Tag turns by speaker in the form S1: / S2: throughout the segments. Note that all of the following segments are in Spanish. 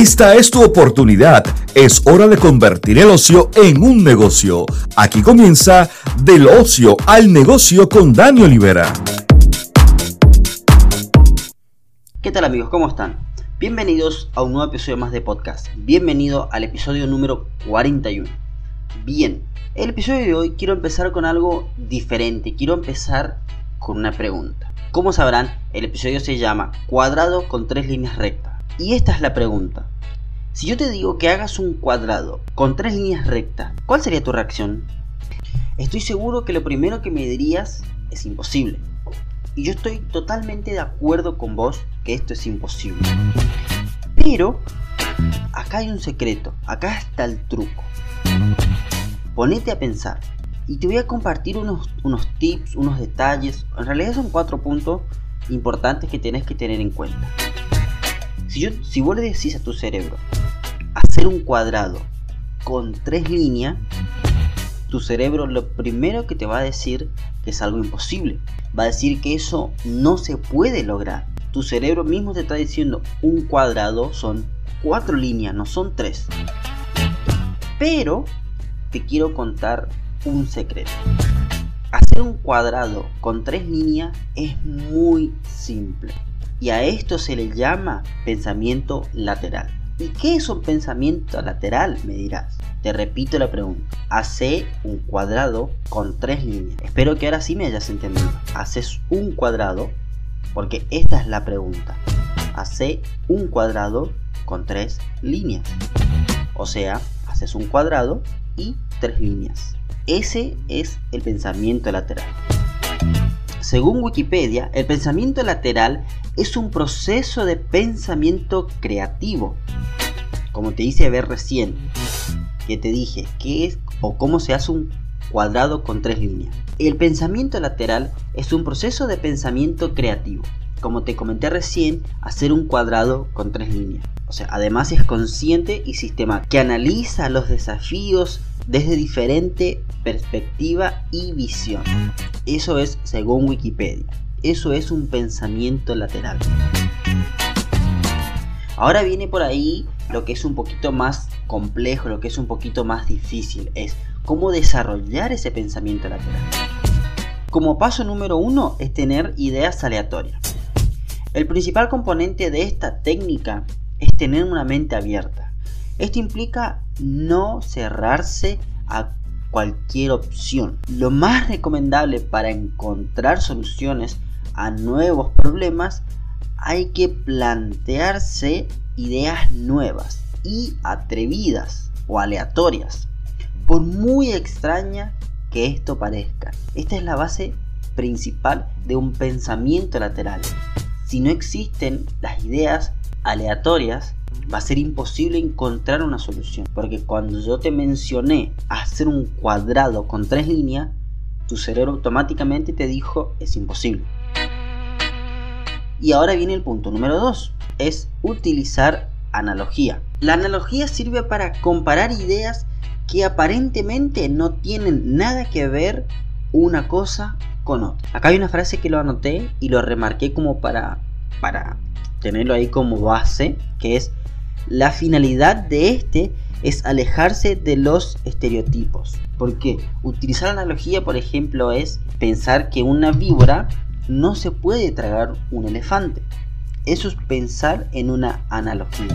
S1: Esta es tu oportunidad. Es hora de convertir el ocio en un negocio. Aquí comienza Del ocio al negocio con Dani Olivera.
S2: ¿Qué tal amigos? ¿Cómo están? Bienvenidos a un nuevo episodio más de podcast. Bienvenido al episodio número 41. Bien, el episodio de hoy quiero empezar con algo diferente. Quiero empezar con una pregunta. Como sabrán, el episodio se llama Cuadrado con tres líneas rectas. Y esta es la pregunta. Si yo te digo que hagas un cuadrado con tres líneas rectas, ¿cuál sería tu reacción? Estoy seguro que lo primero que me dirías es imposible. Y yo estoy totalmente de acuerdo con vos que esto es imposible. Pero acá hay un secreto, acá está el truco. Ponete a pensar y te voy a compartir unos, unos tips, unos detalles. En realidad son cuatro puntos importantes que tienes que tener en cuenta. Si, yo, si vos le decís a tu cerebro hacer un cuadrado con tres líneas, tu cerebro lo primero que te va a decir que es algo imposible. Va a decir que eso no se puede lograr. Tu cerebro mismo te está diciendo un cuadrado son cuatro líneas, no son tres. Pero te quiero contar un secreto. Hacer un cuadrado con tres líneas es muy simple. Y a esto se le llama pensamiento lateral. ¿Y qué es un pensamiento lateral? Me dirás. Te repito la pregunta. Hace un cuadrado con tres líneas. Espero que ahora sí me hayas entendido. Haces un cuadrado, porque esta es la pregunta. Hace un cuadrado con tres líneas. O sea, haces un cuadrado y tres líneas. Ese es el pensamiento lateral. Según Wikipedia, el pensamiento lateral es un proceso de pensamiento creativo. Como te hice ver recién, que te dije qué es o cómo se hace un cuadrado con tres líneas. El pensamiento lateral es un proceso de pensamiento creativo. Como te comenté recién, hacer un cuadrado con tres líneas. O sea, además es consciente y sistemático, que analiza los desafíos desde diferente perspectiva y visión. Eso es según Wikipedia. Eso es un pensamiento lateral. Ahora viene por ahí lo que es un poquito más complejo, lo que es un poquito más difícil, es cómo desarrollar ese pensamiento lateral. Como paso número uno es tener ideas aleatorias. El principal componente de esta técnica es tener una mente abierta. Esto implica no cerrarse a cualquier opción. Lo más recomendable para encontrar soluciones a nuevos problemas, hay que plantearse ideas nuevas y atrevidas o aleatorias, por muy extraña que esto parezca. Esta es la base principal de un pensamiento lateral. Si no existen las ideas aleatorias, va a ser imposible encontrar una solución. Porque cuando yo te mencioné hacer un cuadrado con tres líneas, tu cerebro automáticamente te dijo es imposible. Y ahora viene el punto número 2, es utilizar analogía. La analogía sirve para comparar ideas que aparentemente no tienen nada que ver una cosa con otra. Acá hay una frase que lo anoté y lo remarqué como para, para tenerlo ahí como base, que es la finalidad de este es alejarse de los estereotipos. Porque utilizar analogía, por ejemplo, es pensar que una víbora no se puede tragar un elefante. Eso es pensar en una analogía.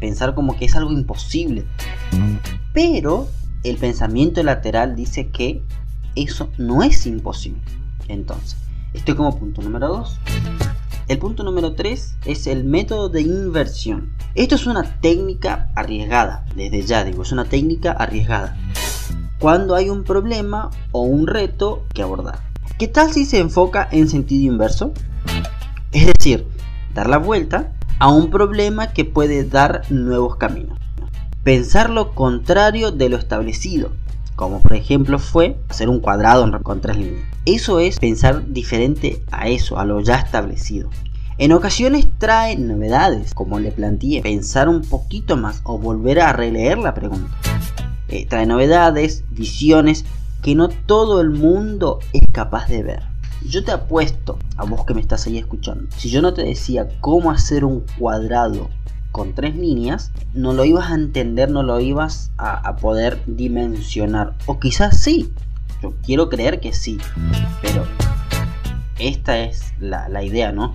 S2: Pensar como que es algo imposible. Pero el pensamiento lateral dice que eso no es imposible. Entonces, estoy como punto número 2. El punto número 3 es el método de inversión. Esto es una técnica arriesgada, desde ya digo, es una técnica arriesgada. Cuando hay un problema o un reto que abordar. ¿Qué tal si se enfoca en sentido inverso? Es decir, dar la vuelta a un problema que puede dar nuevos caminos. Pensar lo contrario de lo establecido, como por ejemplo fue hacer un cuadrado con tres líneas. Eso es pensar diferente a eso, a lo ya establecido. En ocasiones trae novedades, como le planteé, pensar un poquito más o volver a releer la pregunta. Eh, trae novedades, visiones que no todo el mundo es capaz de ver. Yo te apuesto, a vos que me estás ahí escuchando, si yo no te decía cómo hacer un cuadrado con tres líneas, no lo ibas a entender, no lo ibas a, poder dimensionar. O quizás sí, yo quiero creer que sí, pero esta es la, idea, ¿no?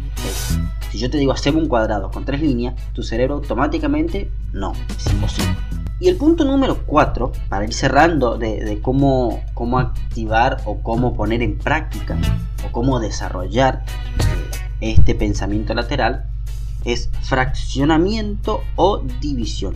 S2: si yo te digo hacer un cuadrado con tres líneas, tu cerebro automáticamente no, es imposible. Y el punto número 4, para ir cerrando de, cómo, cómo activar o cómo poner en práctica o cómo desarrollar eh, este pensamiento lateral, es fraccionamiento o división.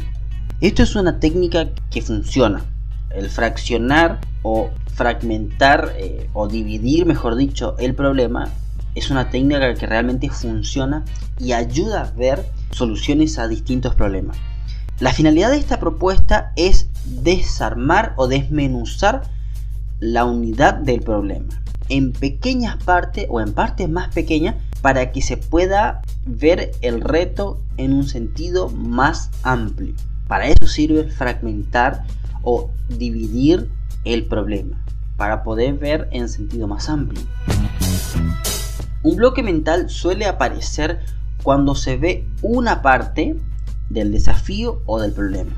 S2: Esto es una técnica que funciona. El fraccionar o fragmentar eh, o dividir, mejor dicho, el problema es una técnica que realmente funciona y ayuda a ver soluciones a distintos problemas. La finalidad de esta propuesta es desarmar o desmenuzar la unidad del problema en pequeñas partes o en partes más pequeñas para que se pueda ver el reto en un sentido más amplio. Para eso sirve fragmentar o dividir el problema, para poder ver en sentido más amplio. Un bloque mental suele aparecer cuando se ve una parte del desafío o del problema.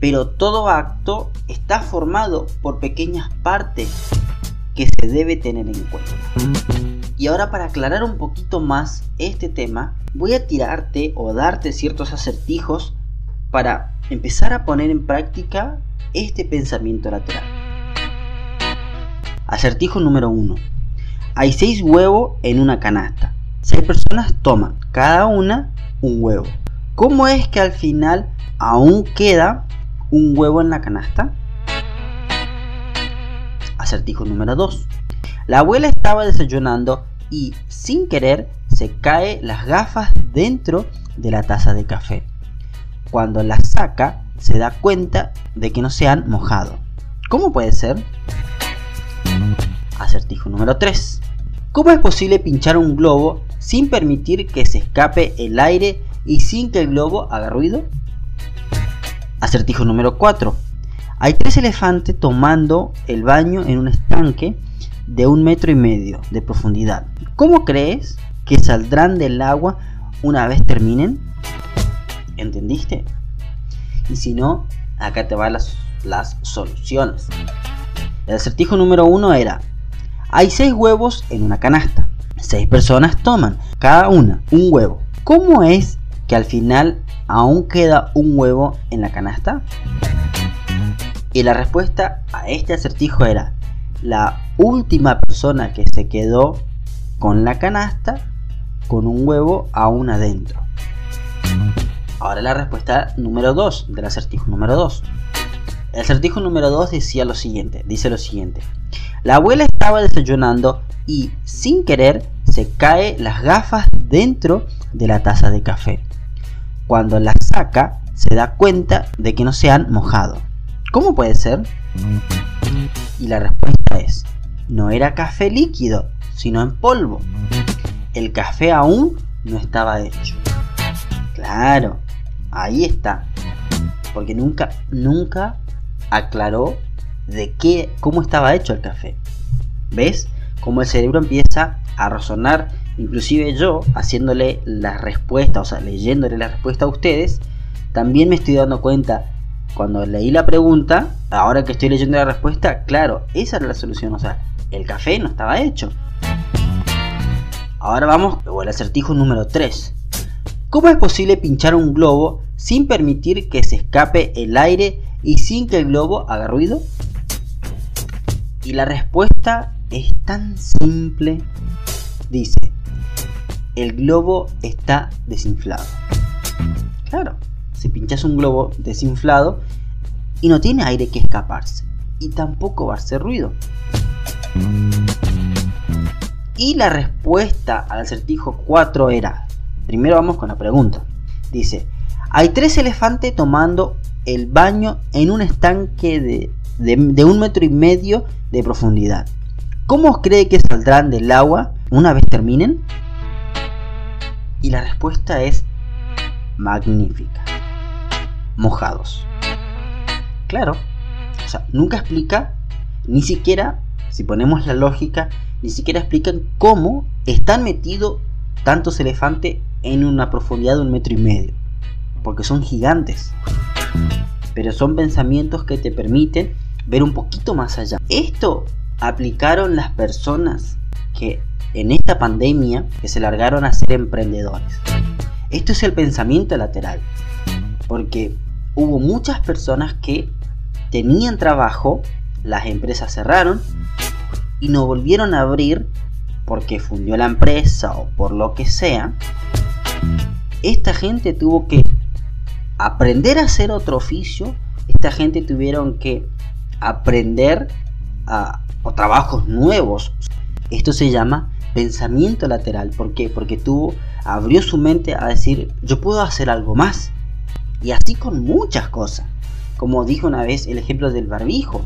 S2: Pero todo acto está formado por pequeñas partes que se debe tener en cuenta. Y ahora para aclarar un poquito más este tema, voy a tirarte o darte ciertos acertijos para empezar a poner en práctica este pensamiento lateral. Acertijo número 1. Hay 6 huevos en una canasta. 6 personas toman cada una un huevo. ¿Cómo es que al final aún queda un huevo en la canasta? Acertijo número 2. La abuela estaba desayunando y sin querer se cae las gafas dentro de la taza de café. Cuando las saca se da cuenta de que no se han mojado. ¿Cómo puede ser? Acertijo número 3. ¿Cómo es posible pinchar un globo sin permitir que se escape el aire y sin que el globo haga ruido? Acertijo número 4. Hay tres elefantes tomando el baño en un estanque de un metro y medio de profundidad. ¿Cómo crees que saldrán del agua una vez terminen? ¿Entendiste? Y si no, acá te van las, soluciones. El acertijo número 1 era, hay seis huevos en una canasta. Seis personas toman cada una un huevo. ¿Cómo es que al final aún queda un huevo en la canasta? Y la respuesta a este acertijo era, la última persona que se quedó con la canasta con un huevo aún adentro. Ahora la respuesta número 2 del acertijo número 2. El acertijo número 2 decía lo siguiente, dice lo siguiente. La abuela estaba desayunando y sin querer se cae las gafas dentro de la taza de café. Cuando la saca, se da cuenta de que no se han mojado. ¿Cómo puede ser? Y la respuesta es, no era café líquido, sino en polvo. El café aún no estaba hecho. Claro, ahí está. Porque nunca, nunca aclaró de qué, cómo estaba hecho el café. ¿Ves? Cómo el cerebro empieza a razonar inclusive yo haciéndole la respuesta, o sea, leyéndole la respuesta a ustedes, también me estoy dando cuenta, cuando leí la pregunta, ahora que estoy leyendo la respuesta, claro, esa era la solución, o sea, el café no estaba hecho. Ahora vamos al acertijo número 3. ¿Cómo es posible pinchar un globo sin permitir que se escape el aire y sin que el globo haga ruido? Y la respuesta es tan simple. Dice, el globo está desinflado. Claro, si pinchas un globo desinflado y no tiene aire que escaparse y tampoco va a hacer ruido. Y la respuesta al acertijo 4 era, primero vamos con la pregunta. Dice, hay tres elefantes tomando el baño en un estanque de, de, un metro y medio de profundidad. ¿Cómo cree que saldrán del agua una vez terminen? Y la respuesta es magnífica. Mojados. Claro, o sea, nunca explica, ni siquiera, si ponemos la lógica, ni siquiera explican cómo están metidos tantos elefantes en una profundidad de un metro y medio. porque son gigantes. Pero son pensamientos que te permiten ver un poquito más allá. Esto aplicaron las personas que en esta pandemia que se largaron a ser emprendedores. Esto es el pensamiento lateral. Porque hubo muchas personas que tenían trabajo, las empresas cerraron y no volvieron a abrir porque fundió la empresa o por lo que sea. Esta gente tuvo que aprender a hacer otro oficio. Esta gente tuvieron que aprender a, trabajos nuevos. Esto se llama pensamiento lateral. ¿Por qué? Porque tuvo, abrió su mente a decir, yo puedo hacer algo más. Y así con muchas cosas. Como dijo una vez el ejemplo del barbijo.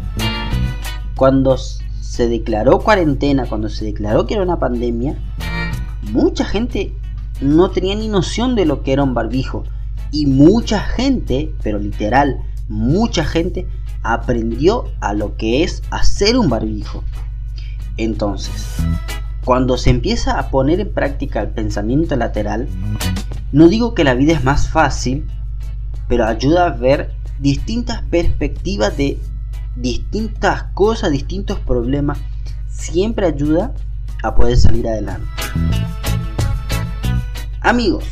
S2: Cuando se declaró cuarentena, cuando se declaró que era una pandemia, mucha gente no tenía ni noción de lo que era un barbijo. Y mucha gente, pero literal, mucha gente aprendió a lo que es hacer un barbijo. Entonces, cuando se empieza a poner en práctica el pensamiento lateral, no digo que la vida es más fácil, pero ayuda a ver distintas perspectivas de distintas cosas, distintos problemas. Siempre ayuda a poder salir adelante. Amigos,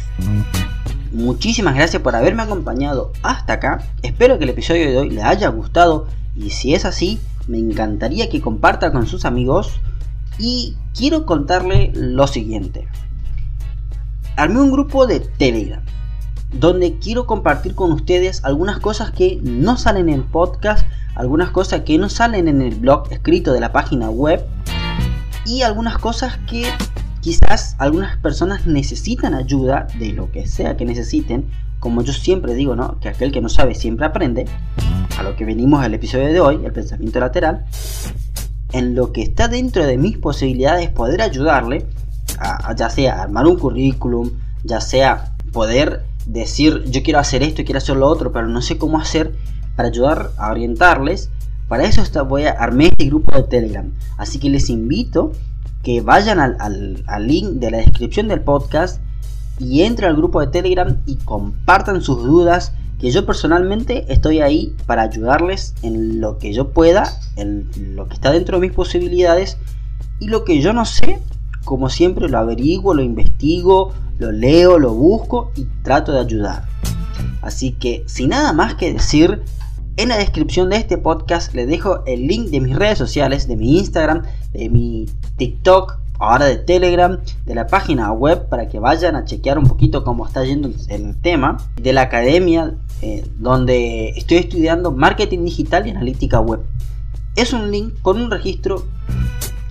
S2: muchísimas gracias por haberme acompañado hasta acá. Espero que el episodio de hoy le haya gustado y si es así, me encantaría que comparta con sus amigos. Y quiero contarle lo siguiente. Armé un grupo de Telegram donde quiero compartir con ustedes algunas cosas que no salen en podcast, algunas cosas que no salen en el blog escrito de la página web y algunas cosas que quizás algunas personas necesitan ayuda de lo que sea que necesiten. Como yo siempre digo, ¿no? Que aquel que no sabe siempre aprende. A lo que venimos al episodio de hoy, el pensamiento lateral. En lo que está dentro de mis posibilidades poder ayudarle a, ya sea armar un currículum, ya sea poder decir yo quiero hacer esto quiero hacer lo otro, pero no sé cómo hacer para ayudar a orientarles. Para eso está, voy a armar este grupo de Telegram. Así que les invito que vayan al, al link de la descripción del podcast y entren al grupo de Telegram y compartan sus dudas. Que yo personalmente estoy ahí para ayudarles en lo que yo pueda, en lo que está dentro de mis posibilidades. Y lo que yo no sé, como siempre lo averiguo, lo investigo, lo leo, lo busco y trato de ayudar. Así que sin nada más que decir, en la descripción de este podcast les dejo el link de mis redes sociales, de mi Instagram, de mi TikTok, ahora de Telegram, de la página web para que vayan a chequear un poquito cómo está yendo el tema, de la academia eh, donde estoy estudiando marketing digital y analítica web. Es un link con un registro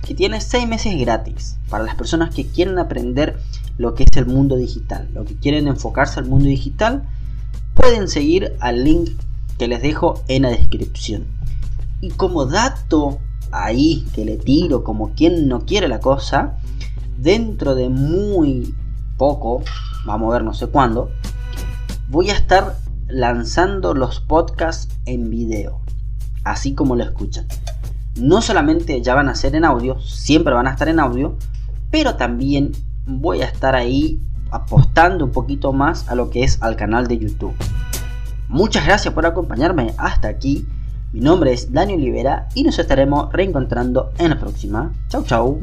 S2: que tiene 6 meses gratis para las personas que quieren aprender lo que es el mundo digital, lo que quieren enfocarse al mundo digital, pueden seguir al link que les dejo en la descripción. Y como dato ahí que le tiro, como quien no quiere la cosa, dentro de muy poco, vamos a ver no sé cuándo, voy a estar lanzando los podcasts en video, así como lo escuchan. No solamente ya van a ser en audio, siempre van a estar en audio, pero también voy a estar ahí apostando un poquito más a lo que es al canal de YouTube. Muchas gracias por acompañarme hasta aquí. Mi nombre es Daniel Olivera y nos estaremos reencontrando en la próxima. Chau chau.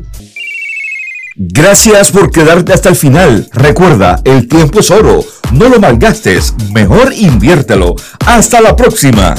S1: Gracias por quedarte hasta el final. Recuerda, el tiempo es oro. No lo malgastes. Mejor inviértelo. Hasta la próxima.